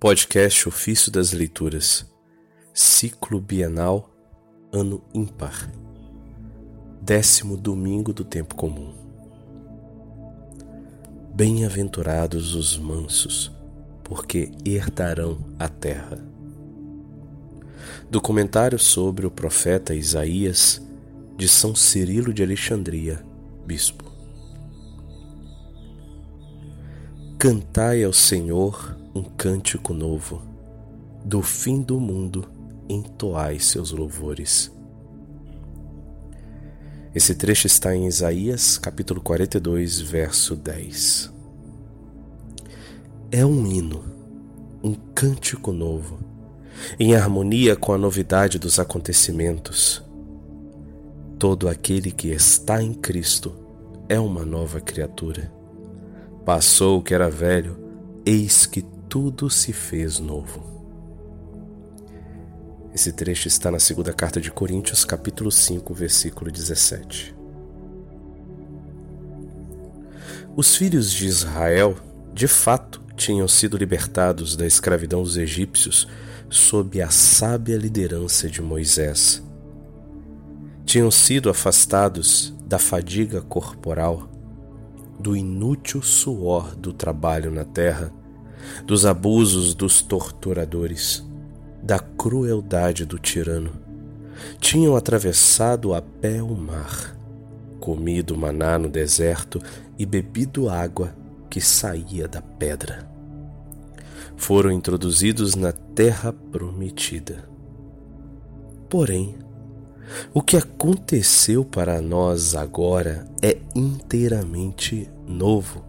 Podcast Ofício das Leituras, Ciclo Bienal, Ano Ímpar, Décimo Domingo do Tempo Comum. Bem-aventurados os mansos, porque herdarão a terra. Documentário sobre o profeta Isaías, de São Cirilo de Alexandria, Bispo. Cantai ao Senhor um cântico novo, do fim do mundo entoai seus louvores. Esse trecho está em Isaías, capítulo 42, verso 10. É um hino, um cântico novo, em harmonia com a novidade dos acontecimentos. Todo aquele que está em Cristo é uma nova criatura. Passou o que era velho, eis que tudo se fez novo. Esse trecho está na segunda carta de Coríntios, capítulo 5, versículo 17. Os filhos de Israel, de fato, tinham sido libertados da escravidão dos egípcios sob a sábia liderança de Moisés. Tinham sido afastados da fadiga corporal, do inútil suor do trabalho na terra dos abusos dos torturadores, da crueldade do tirano. Tinham atravessado a pé o mar, comido maná no deserto e bebido água que saía da pedra. Foram introduzidos na terra prometida. Porém, o que aconteceu para nós agora é inteiramente novo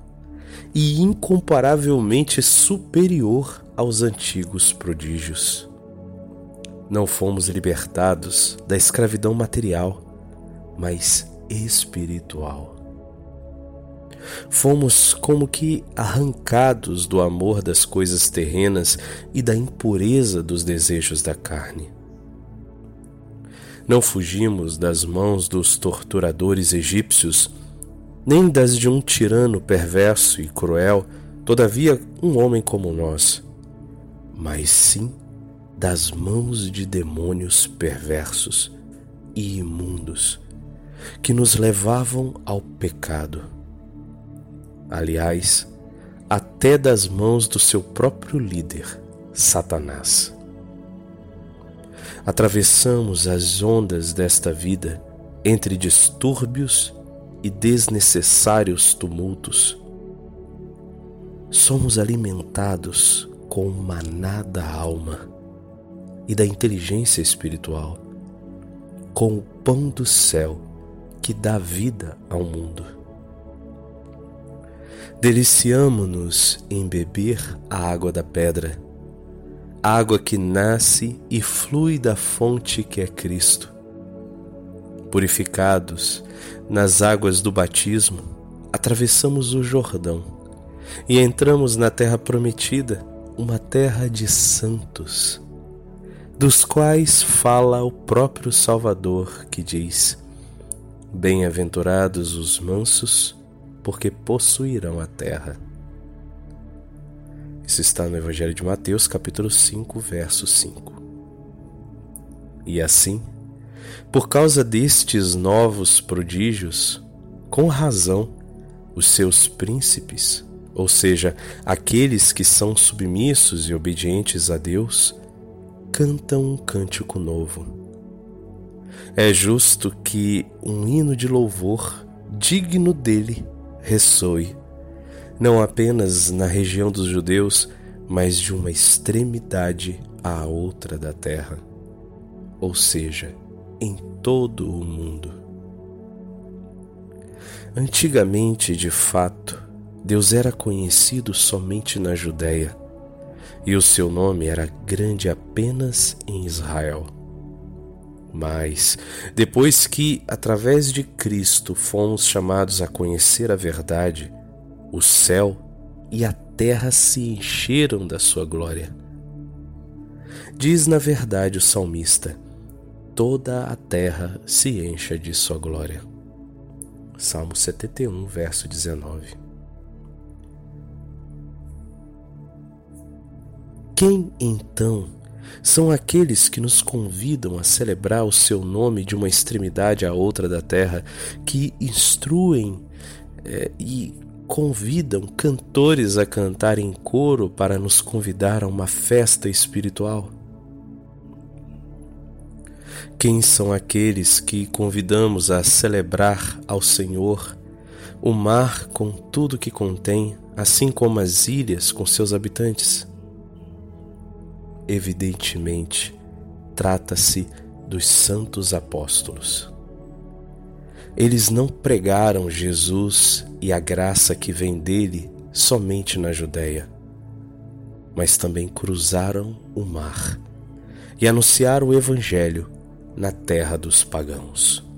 e incomparavelmente superior aos antigos prodígios. Não fomos libertados da escravidão material, mas espiritual. Fomos como que arrancados do amor das coisas terrenas e da impureza dos desejos da carne. Não fugimos das mãos dos torturadores egípcios nem das de um tirano perverso e cruel, todavia um homem como nós, mas sim das mãos de demônios perversos e imundos que nos levavam ao pecado. Aliás, até das mãos do seu próprio líder, Satanás. Atravessamos as ondas desta vida entre distúrbios e desnecessários tumultos. Somos alimentados com o maná da alma e da inteligência espiritual, com o pão do céu que dá vida ao mundo. Deliciamo-nos em beber a água da pedra, água que nasce e flui da fonte que é Cristo Purificados nas águas do batismo, atravessamos o Jordão e entramos na terra prometida, uma terra de santos, dos quais fala o próprio Salvador, que diz: Bem-aventurados os mansos, porque possuirão a terra. Isso está no Evangelho de Mateus, capítulo 5, verso 5. E assim, por causa destes novos prodígios, com razão, os seus príncipes, ou seja, aqueles que são submissos e obedientes a Deus, cantam um cântico novo. É justo que um hino de louvor digno dele ressoe, não apenas na região dos judeus, mas de uma extremidade à outra da terra, ou seja, em todo o mundo. Antigamente, de fato, Deus era conhecido somente na Judéia, e o seu nome era grande apenas em Israel. Mas, depois que, através de Cristo, fomos chamados a conhecer a verdade, o céu e a terra se encheram da sua glória. Diz na verdade o salmista: toda a terra se encha de sua glória. Salmo 71, verso 19. Quem então são aqueles que nos convidam a celebrar o seu nome de uma extremidade à outra da terra, que instruem é, e convidam cantores a cantar em coro para nos convidar a uma festa espiritual? Quem são aqueles que convidamos a celebrar ao Senhor o mar com tudo que contém, assim como as ilhas com seus habitantes? Evidentemente, trata-se dos santos apóstolos. Eles não pregaram Jesus e a graça que vem dele somente na Judéia, mas também cruzaram o mar e anunciaram o Evangelho na terra dos pagãos.